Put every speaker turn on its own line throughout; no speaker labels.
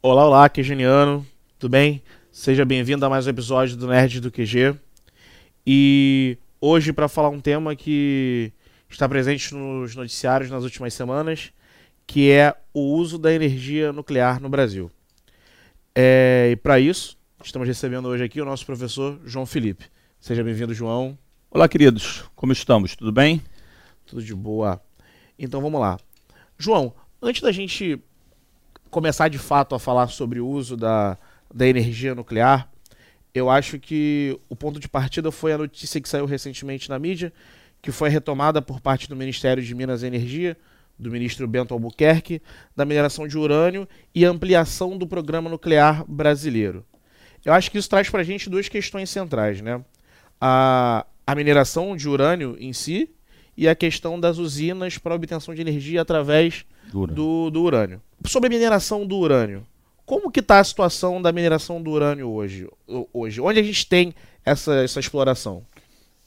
Olá, olá, Quegiano, tudo bem? Seja bem-vindo a mais um episódio do Nerd do QG. E hoje para falar um tema que está presente nos noticiários nas últimas semanas, que é o uso da energia nuclear no Brasil. É, e para isso, estamos recebendo hoje aqui o nosso professor João Felipe. Seja bem-vindo, João.
Olá, queridos. Como estamos? Tudo bem?
Tudo de boa. Então vamos lá. João, antes da gente começar de fato a falar sobre o uso da, da energia nuclear, eu acho que o ponto de partida foi a notícia que saiu recentemente na mídia, que foi retomada por parte do Ministério de Minas e Energia, do ministro Bento Albuquerque, da mineração de urânio e ampliação do programa nuclear brasileiro. Eu acho que isso traz para a gente duas questões centrais, né? A, a mineração de urânio em si e a questão das usinas para obtenção de energia através do, do, do urânio. Sobre a mineração do urânio, como que está a situação da mineração do urânio hoje? hoje? Onde a gente tem essa, essa exploração?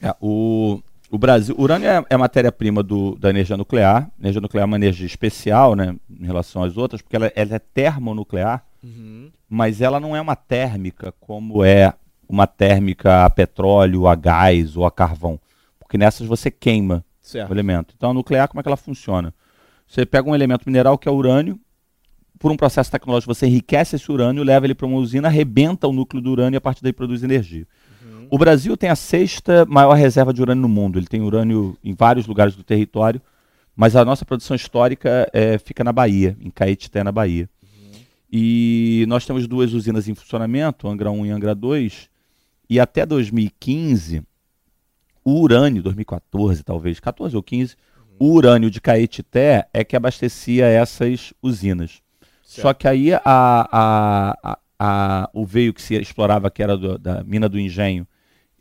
É, o, o Brasil, o urânio é, é matéria-prima da energia nuclear. A energia nuclear é uma energia especial, né, em relação às outras, porque ela, ela é termonuclear, uhum. mas ela não é uma térmica como é uma térmica a petróleo, a gás ou a carvão, porque nessas você queima certo. o elemento. Então a nuclear como é que ela funciona? Você pega um elemento mineral que é urânio, por um processo tecnológico você enriquece esse urânio, leva ele para uma usina, arrebenta o núcleo do urânio e a partir daí produz energia. Uhum. O Brasil tem a sexta maior reserva de urânio no mundo. Ele tem urânio em vários lugares do território, mas a nossa produção histórica é, fica na Bahia, em Caetité, na Bahia. Uhum. E nós temos duas usinas em funcionamento, Angra 1 e Angra 2, e até 2015, o urânio, 2014 talvez, 14 ou 15, o urânio de Caetité é que abastecia essas usinas. Certo. Só que aí a, a, a, a, o veio que se explorava, que era do, da mina do engenho,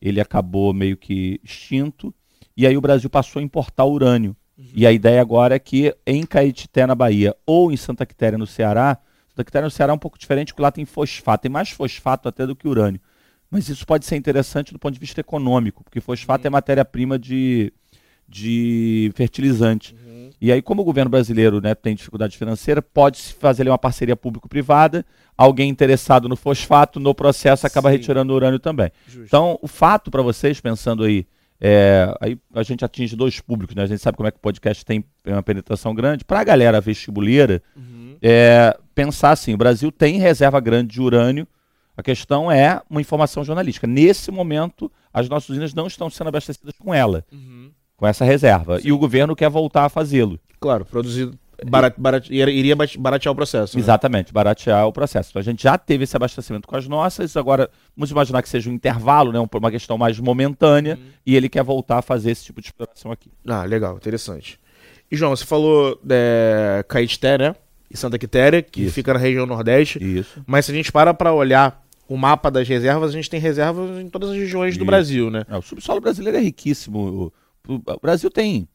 ele acabou meio que extinto, e aí o Brasil passou a importar urânio. Uhum. E a ideia agora é que em Caetité, na Bahia, ou em Santa Quitéria, no Ceará, Santa Quitéria, no Ceará é um pouco diferente, porque lá tem fosfato, tem mais fosfato até do que urânio. Mas isso pode ser interessante do ponto de vista econômico, porque fosfato uhum. é matéria-prima de de fertilizante. Uhum. E aí, como o governo brasileiro né, tem dificuldade financeira, pode-se fazer ali, uma parceria público-privada, alguém interessado no fosfato, no processo acaba Sim. retirando o urânio também. Justo. Então, o fato para vocês, pensando aí, é, aí a gente atinge dois públicos, né? a gente sabe como é que o podcast tem uma penetração grande. Para a galera vestibuleira, uhum. é, pensar assim, o Brasil tem reserva grande de urânio, a questão é uma informação jornalística. Nesse momento, as nossas usinas não estão sendo abastecidas com ela. Uhum com essa reserva. Sim. E o governo quer voltar a fazê-lo.
Claro, produzir. Barat, barat, iria baratear o processo.
Né? Exatamente, baratear o processo. Então a gente já teve esse abastecimento com as nossas, agora vamos imaginar que seja um intervalo, né, uma questão mais momentânea, uhum. e ele quer voltar a fazer esse tipo de exploração aqui.
Ah, legal, interessante. E João, você falou é, Caetité, né? E Santa Quitéria, que Isso. fica na região Nordeste.
Isso.
Mas se a gente para para olhar o mapa das reservas, a gente tem reservas em todas as regiões do Brasil, né?
É, o subsolo brasileiro é riquíssimo o Brasil tem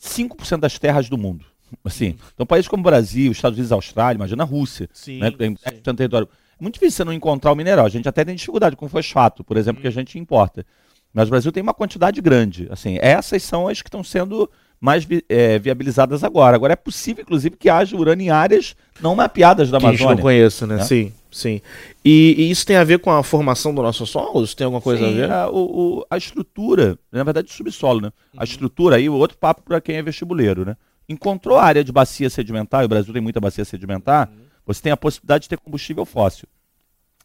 5% das terras do mundo. Assim, então países como o Brasil, Estados Unidos, Austrália, imagina a Rússia,
sim,
né, tem sim. território. É muito difícil você não encontrar o mineral. A gente até tem dificuldade com fosfato, por exemplo, hum. que a uhum. gente importa. Mas o Brasil tem uma quantidade grande. Assim, essas são as que estão sendo mais vi é, viabilizadas agora. Agora é possível, inclusive, que haja urânio em áreas não mapeadas da Amazônia. Que
a gente não conheça, né? né? Sim, sim. E, e, isso tem a ver com a formação do nosso solo? Isso tem alguma coisa
sim,
a ver?
A, o, a estrutura, na verdade, o subsolo, né? Uhum. A estrutura aí, o outro papo para quem é vestibuleiro, né? Encontrou a área de bacia sedimentar, e o Brasil tem muita bacia sedimentar, uhum. você tem a possibilidade de ter combustível fóssil.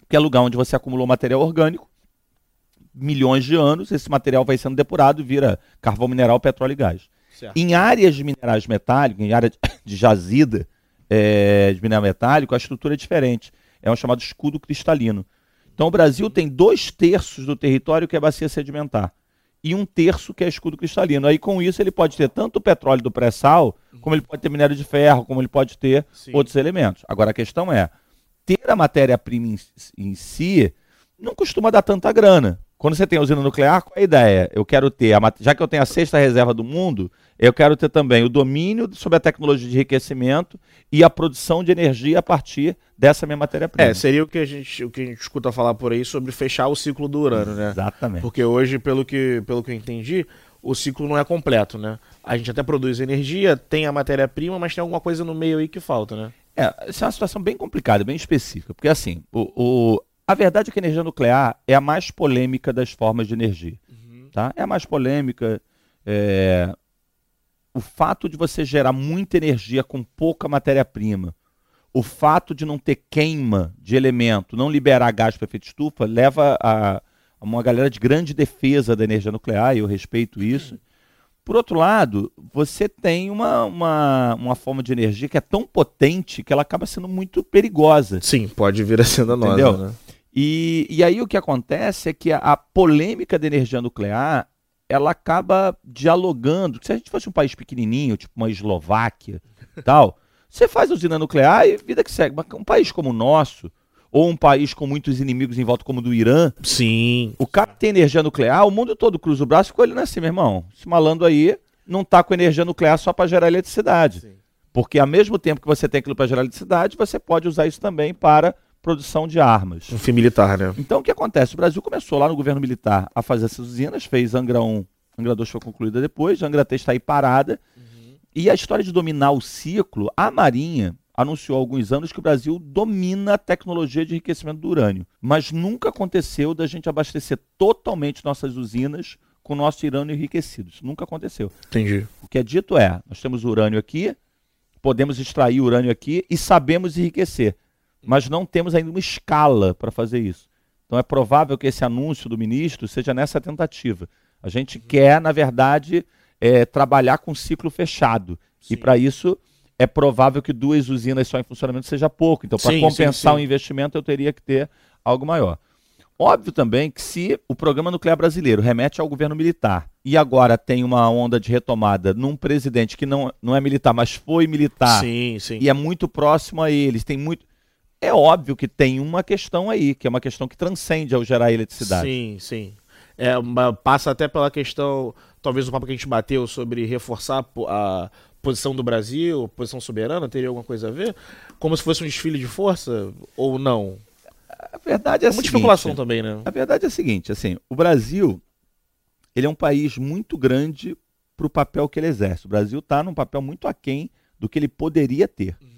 Que é lugar onde você acumulou material orgânico, milhões de anos, esse material vai sendo depurado e vira carvão mineral, petróleo e gás. Certo. Em áreas de minerais metálicos, em área de jazida é, de mineral metálico, a estrutura é diferente. É um chamado escudo cristalino. Então o Brasil tem dois terços do território que é bacia sedimentar e um terço que é escudo cristalino. Aí com isso ele pode ter tanto o petróleo do pré-sal, como ele pode ter minério de ferro, como ele pode ter Sim. outros elementos. Agora a questão é, ter a matéria-prima em, em si não costuma dar tanta grana. Quando você tem a usina nuclear, qual é a ideia? Eu quero ter, a, já que eu tenho a sexta reserva do mundo, eu quero ter também o domínio sobre a tecnologia de enriquecimento e a produção de energia a partir dessa minha matéria-prima.
É, seria o que, a gente, o que a gente escuta falar por aí sobre fechar o ciclo do urânio, né?
Exatamente.
Porque hoje, pelo que, pelo que eu entendi, o ciclo não é completo, né? A gente até produz energia, tem a matéria-prima, mas tem alguma coisa no meio aí que falta, né?
É, essa é uma situação bem complicada, bem específica, porque assim, o, o, a verdade é que a energia nuclear é a mais polêmica das formas de energia. Uhum. Tá? É a mais polêmica. É... O fato de você gerar muita energia com pouca matéria-prima, o fato de não ter queima de elemento, não liberar gás para efeito estufa, leva a, uma galera de grande defesa da energia nuclear, e eu respeito isso. Por outro lado, você tem uma, uma, uma forma de energia que é tão potente que ela acaba sendo muito perigosa.
Sim, pode vir a ser danosa. Né?
E, e aí o que acontece é que a, a polêmica da energia nuclear ela acaba dialogando. Se a gente fosse um país pequenininho, tipo uma Eslováquia tal, você faz usina nuclear e vida que segue. Mas um país como o nosso, ou um país com muitos inimigos em volta, como o do Irã.
Sim.
O cara tem energia nuclear, o mundo todo cruza o braço e ficou olhando assim, meu irmão. Esse malandro aí não está com energia nuclear só para gerar eletricidade. Sim. Porque ao mesmo tempo que você tem aquilo para gerar eletricidade, você pode usar isso também para produção de armas.
Um fim militar, né?
Então o que acontece? O Brasil começou lá no governo militar a fazer essas usinas, fez Angra 1, Angra 2 foi concluída depois, Angra 3 está aí parada. Uhum. E a história de dominar o ciclo, a Marinha anunciou há alguns anos que o Brasil domina a tecnologia de enriquecimento do urânio. Mas nunca aconteceu da gente abastecer totalmente nossas usinas com o nosso urânio enriquecido. Isso nunca aconteceu.
Entendi.
O que é dito é, nós temos urânio aqui, podemos extrair urânio aqui e sabemos enriquecer. Mas não temos ainda uma escala para fazer isso. Então é provável que esse anúncio do ministro seja nessa tentativa. A gente uhum. quer, na verdade, é, trabalhar com ciclo fechado. Sim. E para isso é provável que duas usinas só em funcionamento seja pouco. Então, para compensar o investimento, eu teria que ter algo maior. Óbvio também que se o programa nuclear brasileiro remete ao governo militar e agora tem uma onda de retomada num presidente que não, não é militar, mas foi militar
sim, sim.
e é muito próximo a eles, tem muito. É óbvio que tem uma questão aí, que é uma questão que transcende ao gerar eletricidade.
Sim, sim. É, passa até pela questão, talvez o papo que a gente bateu sobre reforçar a, posição do Brasil, posição soberana, teria alguma coisa a ver? Como se fosse um desfile de força ou não?
A verdade é, a seguinte,
especulação também, né?
A verdade é a seguinte, assim, o Brasil ele é um país muito grande para o papel que ele exerce. O Brasil está num papel muito aquém do que ele poderia ter. Uhum.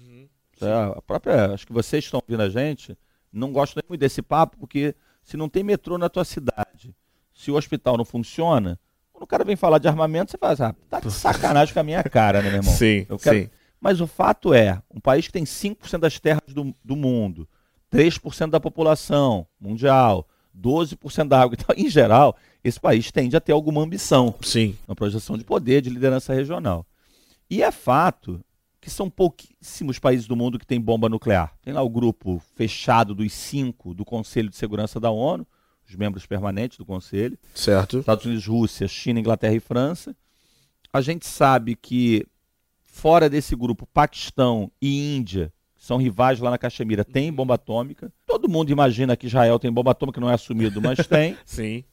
É, a própria, acho que vocês estão ouvindo a gente, não gostam muito desse papo, porque se não tem metrô na tua cidade, se o hospital não funciona, quando o cara vem falar de armamento, você fala assim, ah, tá de sacanagem com a minha cara, né, meu irmão?
Sim, quero... sim.
Mas o fato é, um país que tem 5% das terras do, do mundo, 3% da população mundial, 12% da água. Então, em geral, esse país tende a ter alguma ambição.
Sim.
Uma projeção de poder, de liderança regional. E é fato que são pouquíssimos países do mundo que têm bomba nuclear. Tem lá o grupo fechado dos cinco do Conselho de Segurança da ONU, os membros permanentes do Conselho.
Certo.
Estados Unidos, Rússia, China, Inglaterra e França. A gente sabe que fora desse grupo, Paquistão e Índia, que são rivais lá na Caxemira, tem bomba atômica. Todo mundo imagina que Israel tem bomba atômica, não é assumido, mas tem.
Sim.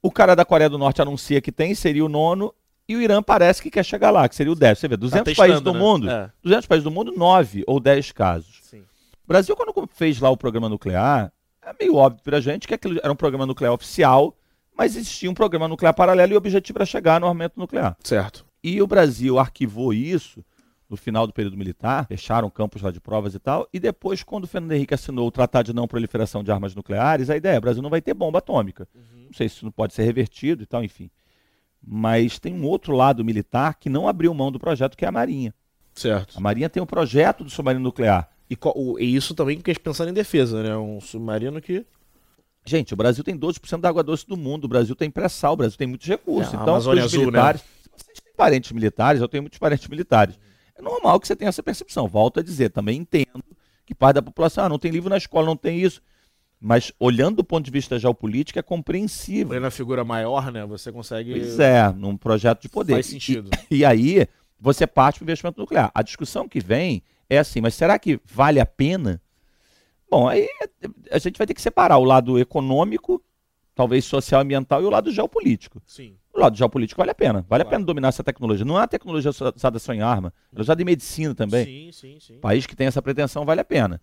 O cara da Coreia do Norte anuncia que tem, seria o nono. E o Irã parece que quer chegar lá, que seria o décimo. Você vê, 200 tá testando, países do né? mundo, é. 200 países do mundo, 9 ou 10 casos. Sim. O Brasil, quando fez lá o programa nuclear, é meio óbvio para a gente que aquilo era um programa nuclear oficial, mas existia um programa nuclear paralelo e o objetivo era chegar no armamento nuclear.
Certo.
E o Brasil arquivou isso no final do período militar, fecharam campos lá de provas e tal, e depois, quando o Fernando Henrique assinou o Tratado de Não Proliferação de Armas Nucleares, a ideia é, o Brasil não vai ter bomba atômica. Uhum. Não sei se isso não pode ser revertido e tal, enfim. Mas tem um outro lado militar que não abriu mão do projeto, que é a Marinha.
Certo.
A Marinha tem um projeto do submarino nuclear.
E, o, e isso também porque pensando em defesa, né? Um submarino que.
Gente, o Brasil tem 12% da água doce do mundo, o Brasil tem pré-sal, o Brasil tem muitos recursos. É, então, os
Azul, né? militares. Né?
Vocês têm parentes militares, eu tenho muitos parentes militares. É normal que você tenha essa percepção. Volto a dizer, também entendo que parte da população ah, não tem livro na escola, não tem isso. Mas olhando do ponto de vista geopolítico, é compreensível.
Olhando a figura maior, né? Você consegue.
Pois é, num projeto de poder.
Faz sentido.
E, e aí, você parte para o investimento nuclear. A discussão que vem é assim, mas será que vale a pena? Bom, aí a gente vai ter que separar o lado econômico, talvez social ambiental, e o lado geopolítico.
Sim.
O lado geopolítico vale a pena. Vale claro. a pena dominar essa tecnologia. Não é uma tecnologia usada só em arma, ela é usada em medicina também.
Sim, sim, sim.
País que tem essa pretensão vale a pena.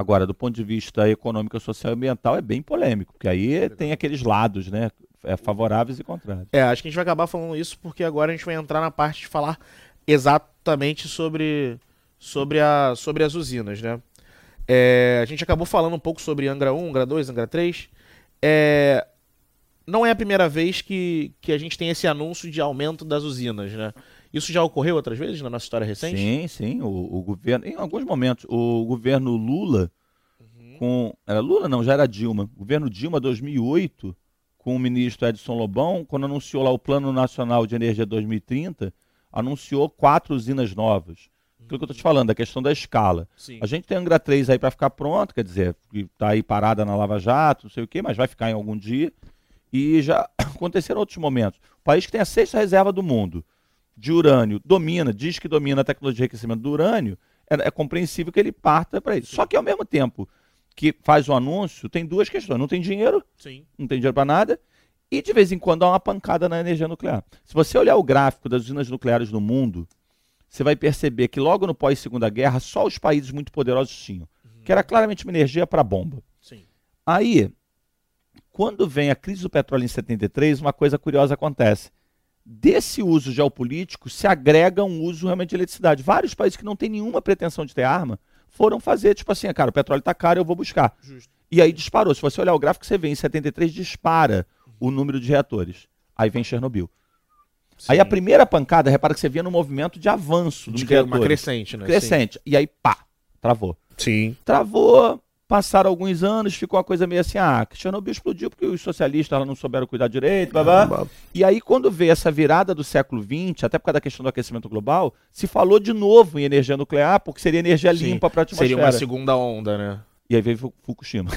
Agora, do ponto de vista econômico, social e ambiental, é bem polêmico, porque aí tem aqueles lados, né? É, favoráveis e contrários.
É, acho que a gente vai acabar falando isso porque agora a gente vai entrar na parte de falar exatamente sobre sobre, a, sobre as usinas, né? É, a gente acabou falando um pouco sobre Angra 1, Angra 2, Angra 3. É, não é a primeira vez que, que a gente tem esse anúncio de aumento das usinas, né? Isso já ocorreu outras vezes na nossa história recente?
Sim, sim. O, o governo, em alguns momentos, o governo Lula, uhum. com. Era Lula? Não, já era Dilma. O governo Dilma 2008, com o ministro Edson Lobão, quando anunciou lá o Plano Nacional de Energia 2030, anunciou quatro usinas novas. Aquilo que eu estou te falando, a questão da escala. Sim. A gente tem Angra 3 aí para ficar pronto, quer dizer, que está aí parada na Lava Jato, não sei o quê, mas vai ficar em algum dia. E já aconteceram outros momentos. O país que tem a sexta reserva do mundo de urânio domina, diz que domina a tecnologia de enriquecimento do urânio, é, é compreensível que ele parta para isso. Só que ao mesmo tempo que faz o anúncio, tem duas questões. Não tem dinheiro, Sim. não tem dinheiro para nada, e de vez em quando dá uma pancada na energia nuclear. Se você olhar o gráfico das usinas nucleares no mundo, você vai perceber que logo no pós-segunda guerra, só os países muito poderosos tinham. Uhum. Que era claramente uma energia para bomba. Sim. Aí, quando vem a crise do petróleo em 73, uma coisa curiosa acontece. Desse uso geopolítico se agrega um uso realmente de eletricidade. Vários países que não têm nenhuma pretensão de ter arma foram fazer, tipo assim, cara, o petróleo está caro, eu vou buscar. Justo. E aí disparou. Se você olhar o gráfico, você vê em 73 dispara o número de reatores. Aí vem Chernobyl. Sim. Aí a primeira pancada, repara que você via no movimento de avanço
de uma crescente, né?
Crescente. Sim. E aí, pá, travou.
Sim.
Travou, Passaram alguns anos, ficou uma coisa meio assim, ah, Chernobyl explodiu porque os socialistas lá não souberam cuidar direito, blá, blá. E aí, quando veio essa virada do século XX, até por causa da questão do aquecimento global, se falou de novo em energia nuclear, porque seria energia limpa para a atmosfera.
Seria uma segunda onda, né?
E aí veio Fukushima.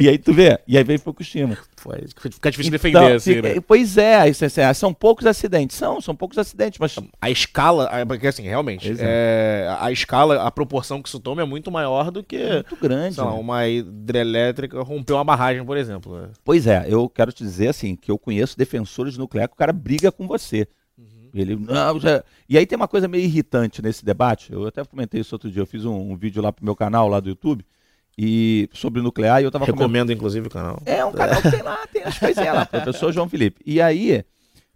e aí tu vê, e aí veio Fukushima.
Foi, fica difícil então, defender, assim, né?
Pois é, isso, é, são poucos acidentes. São, são poucos acidentes, mas.
A escala, porque assim, realmente, é, a escala, a proporção que isso toma é muito maior do que. É
muito grande.
Sei lá, né? uma hidrelétrica rompeu uma barragem, por exemplo. Né?
Pois é, eu quero te dizer assim, que eu conheço defensores nucleares que o cara briga com você. Uhum. Ele, não, já... E aí tem uma coisa meio irritante nesse debate. Eu até comentei isso outro dia. Eu fiz um, um vídeo lá pro meu canal, lá do YouTube e sobre nuclear e eu tava
recomendo inclusive o canal.
É um canal que tem lá tem as coisinhas lá professor João Felipe. E aí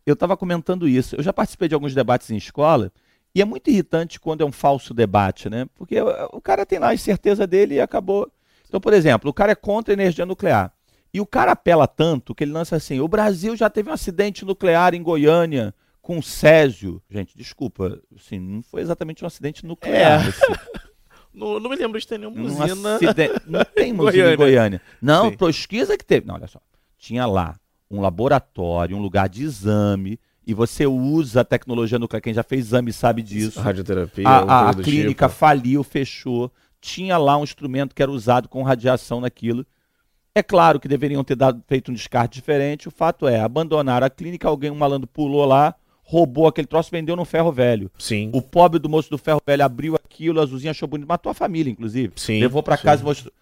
eu estava comentando isso. Eu já participei de alguns debates em escola e é muito irritante quando é um falso debate né? Porque o cara tem lá a certeza dele e acabou. Então por exemplo o cara é contra a energia nuclear. E o cara apela tanto que ele lança assim o Brasil já teve um acidente nuclear em Goiânia com Césio. Gente desculpa assim não foi exatamente um acidente nuclear é. assim.
Não, não me lembro de ter nenhuma usina.
Não tem usina Goiânia. em Goiânia. Não, Sim. pesquisa que teve. Não, olha só. Tinha lá um laboratório, um lugar de exame, e você usa a tecnologia nuclear. Quem já fez exame sabe disso.
Radioterapia.
A, a, a clínica tipo. faliu, fechou. Tinha lá um instrumento que era usado com radiação naquilo. É claro que deveriam ter dado, feito um descarte diferente. O fato é, abandonaram a clínica, alguém, um malandro pulou lá, roubou aquele troço vendeu no ferro velho.
Sim.
O pobre do moço do ferro velho abriu aquilo, a Zuzinha achou bonito, matou a família, inclusive.
Sim.
Levou para casa e mostrou.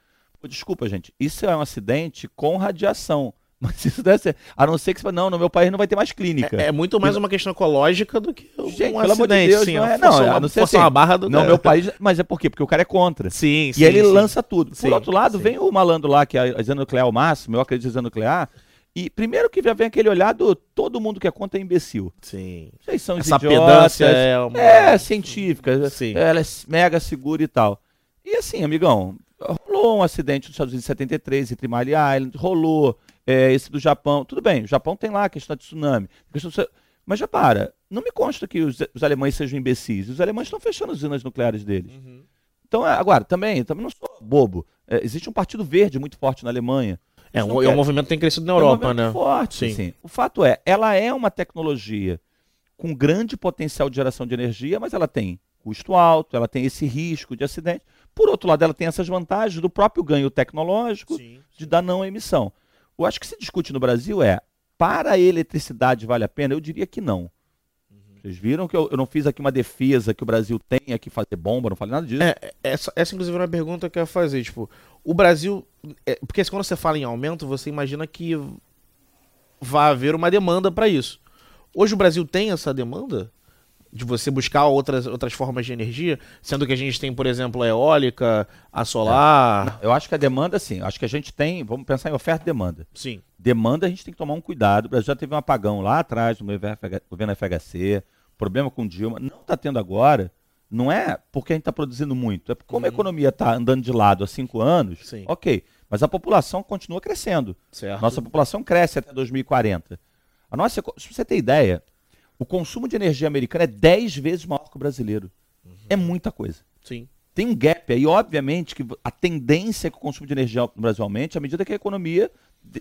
Desculpa, gente. Isso é um acidente com radiação. Mas isso deve ser. A não ser que você fale, não, no meu país não vai ter mais clínica.
É, é muito mais uma questão ecológica do que
um Gente, pelo amor de Deus, sim, não é. Não, a não ser assim, uma barra do. Não, meu país. Mas é por quê? Porque o cara é contra.
Sim,
e
sim.
E ele sim. lança tudo. Por outro lado, sim. vem o malandro lá, que é a usina nuclear ao máximo, eu acredito em nuclear. E primeiro que já vem aquele olhar do todo mundo que é contra é imbecil.
Sim.
Vocês são Essa idiotas, é, uma... é científica, Sim. ela é mega segura e tal. E assim, amigão, rolou um acidente nos Estados Unidos em 73, entre Miley Island, rolou é, esse do Japão. Tudo bem, o Japão tem lá a questão de tsunami. Questão de... Mas já para, não me consta que os, os alemães sejam imbecis. Os alemães estão fechando as usinas nucleares deles. Uhum. Então, é, agora, também, também não sou bobo. É, existe um partido verde muito forte na Alemanha.
É, um, é um movimento que tem crescido na Europa, é um né?
Forte, sim. sim. O fato é, ela é uma tecnologia com grande potencial de geração de energia, mas ela tem custo alto, ela tem esse risco de acidente. Por outro lado, ela tem essas vantagens do próprio ganho tecnológico sim, sim. de dar não emissão. Eu acho que se discute no Brasil é, para a eletricidade vale a pena? Eu diria que não. Vocês viram que eu, eu, não fiz aqui uma defesa que o Brasil tem que fazer bomba, não falei nada disso.
É, essa, essa inclusive é uma pergunta que eu ia fazer. Tipo, o Brasil. É, porque quando você fala em aumento, você imagina que vai haver uma demanda para isso. Hoje o Brasil tem essa demanda? De você buscar outras, outras formas de energia, sendo que a gente tem, por exemplo, a eólica, a solar.
É. Eu acho que a demanda, sim. Acho que a gente tem. Vamos pensar em oferta e demanda.
Sim.
Demanda, a gente tem que tomar um cuidado. O Brasil já teve um apagão lá atrás, no governo FHC, problema com Dilma. Não está tendo agora, não é porque a gente está produzindo muito, é porque como a
Uhum.
economia está andando de lado há cinco anos,
Sim.
ok, mas a população continua crescendo.
Certo.
Nossa população cresce até 2040. A nossa, se você ter ideia, o consumo de energia americana é 10 vezes maior que o brasileiro. É muita coisa.
Sim.
Tem um gap aí, obviamente, que a tendência é que o consumo de energia no Brasil aumente à medida que a economia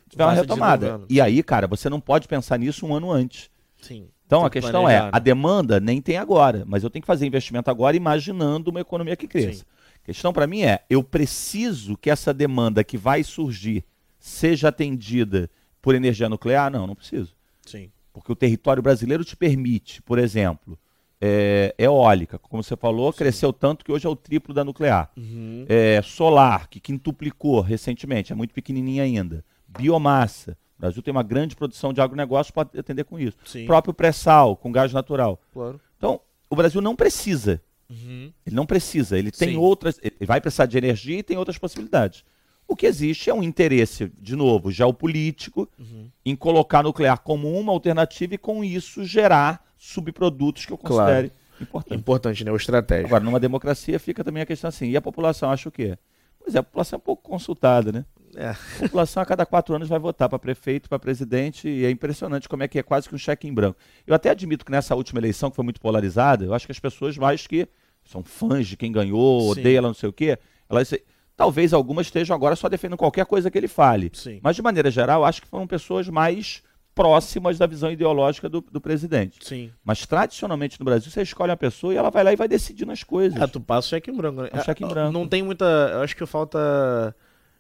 tiver uma retomada. E aí, cara, você não pode pensar nisso um ano antes.
Sim.
Então a
que
questão
planejar,
é,
né?
a demanda nem tem agora, mas eu tenho que fazer investimento agora imaginando uma economia que cresça.
Sim.
A questão para mim é, eu preciso que essa demanda que vai surgir seja atendida por energia nuclear? Não, não preciso.
Sim.
Porque o território brasileiro te permite, por exemplo, é, eólica, como você falou, cresceu tanto que hoje é o triplo da nuclear.
Uhum.
É, solar, que quintuplicou recentemente, é muito pequenininha ainda. Biomassa. O Brasil tem uma grande produção de agronegócio para atender com isso.
Sim.
Próprio pré-sal, com gás natural.
Claro.
Então, o Brasil não precisa.
Uhum.
Ele não precisa. Ele tem
Sim.
outras. Ele vai precisar de energia e tem outras possibilidades. O que existe é um interesse, de novo, geopolítico,
Uhum.
em colocar nuclear como uma alternativa e, com isso, gerar subprodutos que eu
Claro.
considere importantes.
Importante, né? O estratégico.
Agora, numa democracia fica também a questão assim, e a população acha o quê? Pois é, a população é pouco consultada, né?
É.
A população a cada quatro anos vai votar para prefeito, para presidente, e é impressionante como é que é quase que um cheque em branco. Eu até admito que nessa última eleição, que foi muito polarizada, eu acho que as pessoas mais que são fãs de quem ganhou,
Sim.
odeia ela, não sei o quê, elas talvez algumas estejam agora só defendendo qualquer coisa que ele fale.
Sim.
Mas, de maneira geral, acho que foram pessoas mais próximas da visão ideológica do, do presidente.
Sim.
Mas tradicionalmente no Brasil, você escolhe uma pessoa e ela vai lá e vai decidir nas coisas.
Ah, tu passa o cheque em branco, né?
É cheque em
Ah,
branco.
Não tem muita. Eu acho que falta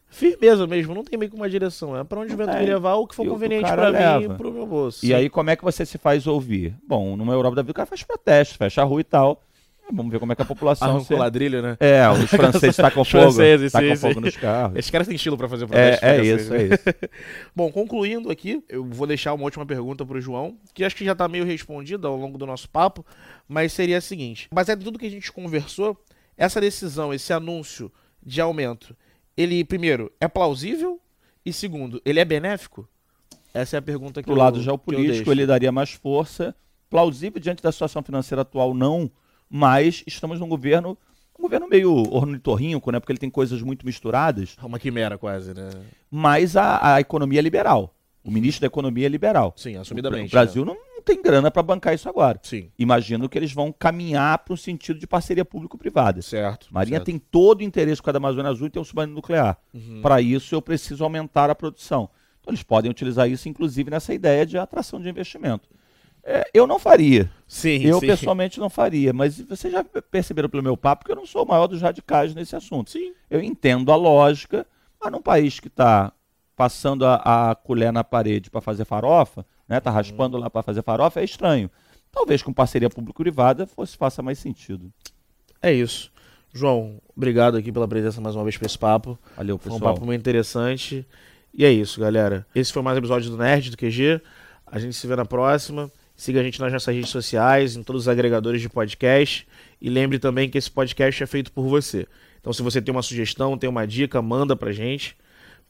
firmeza mesmo. Não tem meio que uma direção. É pra onde o vento
tem.
me levar, o que for conveniente pra mim e pro meu bolso.
E aí, como é que você se faz ouvir? Bom, numa Europa da vida, o cara faz protesto, fecha a rua e tal. É, Vamos ver como é que a população.
Arranca
se-
o ladrilho, né?
É, os franceses tacam fogo.
franceses,
tacam
sim,
fogo
sim.
nos carros.
Esses caras têm estilo pra fazer
É,
protesto.
é isso,
né?
é isso.
Bom, concluindo aqui, eu vou deixar uma última pergunta pro João, que acho que já tá meio respondida ao longo do nosso papo, mas seria a seguinte: baseado em tudo que a gente conversou, essa decisão, esse anúncio de aumento, ele, primeiro, é plausível? E segundo, ele é benéfico? Essa é a pergunta que
Pro
eu
lado geopolítico, ele daria mais força. Plausível diante da situação financeira atual, não. Mas estamos num governo, um governo meio ornitorrinco, né? Porque ele tem coisas muito misturadas.
É uma quimera quase, né?
Mas a, a economia é liberal. O ministro da Economia é liberal.
Sim,
O
assumidamente.
Brasil não tem grana para bancar isso agora.
né? Sim,
Imagino que eles vão caminhar para um sentido de parceria público-privada.
certo.
Marinha
certo.
tem todo o interesse com a da Amazônia Azul em ter um submarino nuclear.
Uhum.
Para isso, eu preciso aumentar a produção. Então, eles podem utilizar isso, inclusive, nessa ideia de atração de investimento. É, eu não faria.
Sim,
eu,
sim.
pessoalmente, não faria. Mas vocês já perceberam pelo meu papo que eu não sou o maior dos radicais nesse assunto.
Sim.
Eu entendo a lógica, mas num país que está passando a, a colher na parede para fazer farofa, né, tá raspando lá para fazer farofa, é estranho. Talvez com parceria público-privada fosse faça mais sentido.
É isso. João, obrigado aqui pela presença mais uma vez para esse papo.
Valeu,
Foi um
pessoal.
papo muito interessante. E é isso, galera. Esse foi mais um episódio do Nerd do QG. A gente se vê na próxima. Siga a gente nas nossas redes sociais, em todos os agregadores de podcast. E lembre também que esse podcast é feito por você. Então, se você tem uma sugestão, tem uma dica, manda pra gente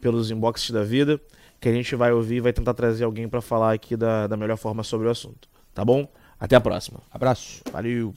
pelos inboxes da vida, que a gente vai ouvir e vai tentar trazer alguém pra falar aqui da, da melhor forma sobre o assunto. Tá bom? Até a próxima.
Abraço.
Valeu!